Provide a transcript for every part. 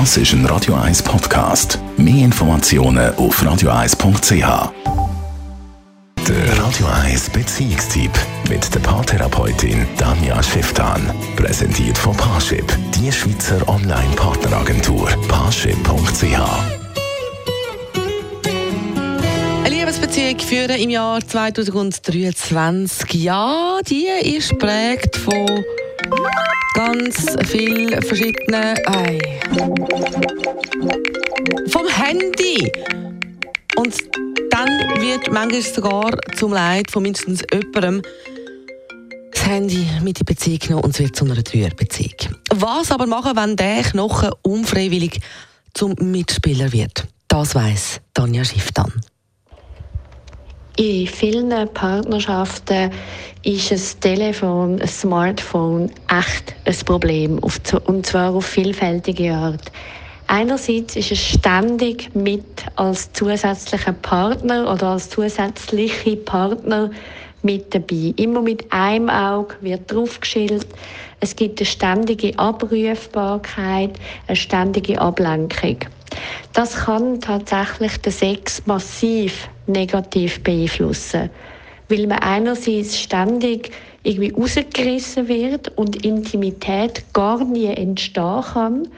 Das ist ein Radio 1 Podcast. Mehr Informationen auf radio1.ch. Der Radio 1 Beziehungstyp mit der Paartherapeutin Danja Schifftan. Präsentiert von Paarship, die Schweizer Online-Partneragentur. Paarship.ch. Eine Liebesbeziehung führen im Jahr 2023. Ja, die ist geprägt von ganz vielen verschiedenen. Ei. Vom Handy. Und dann wird manchmal sogar zum Leid von mindestens jemandem das Handy mit in Beziehung genommen und es wird zu einer Dreierbeziehung. Was aber machen, wenn der Knochen unfreiwillig zum Mitspieler wird? Das weiss Tanja Schiff dann. In vielen Partnerschaften ist ein Telefon, ein Smartphone echt ein Problem, und zwar auf vielfältige Art. Einerseits ist es ständig mit als zusätzlicher Partner oder als zusätzliche Partner mit dabei. Immer mit einem Auge wird draufgeschildert. Es gibt eine ständige Abrufbarkeit, eine ständige Ablenkung. Das kann tatsächlich den Sex massiv negativ beeinflussen, weil man einerseits ständig irgendwie rausgerissen wird und Intimität gar nie entstehen kann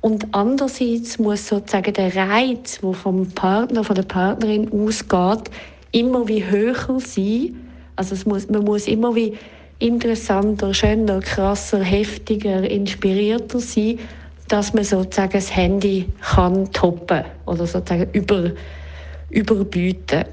und andererseits muss sozusagen der Reiz, der vom Partner, von der Partnerin ausgeht, immer wie höher sein. Also es muss, man muss immer wie interessanter, schöner, krasser, heftiger, inspirierter sein, dass man sozusagen das Handy kann toppen oder sozusagen über, überbieten.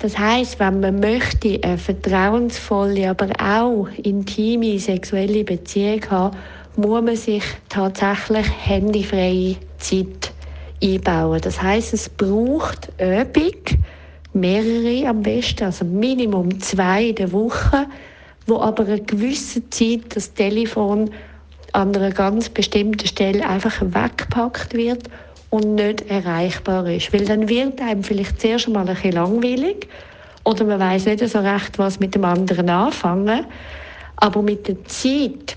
Das heißt, wenn man möchte eine vertrauensvolle, aber auch intime sexuelle Beziehung haben, muss man sich tatsächlich handyfreie Zeit einbauen. Das heißt, es braucht Übung, mehrere am besten, also Minimum zwei in der Woche, wo aber eine gewisse Zeit das Telefon an einer ganz bestimmten Stelle einfach weggepackt wird und nicht erreichbar ist. Weil dann wird einem vielleicht zuerst einmal ein bisschen langweilig oder man weiß nicht so recht, was mit dem anderen anfangen. Aber mit der Zeit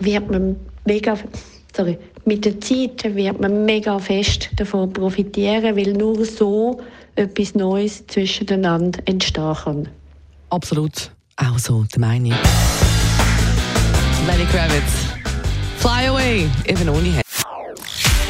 wird man mega, sorry, mit der Zeit wird man mega fest davon profitieren, weil nur so etwas Neues zwischeneinander entstehen kann. Absolut, auch so, der meine Lenny Kravitz. Fly away, even only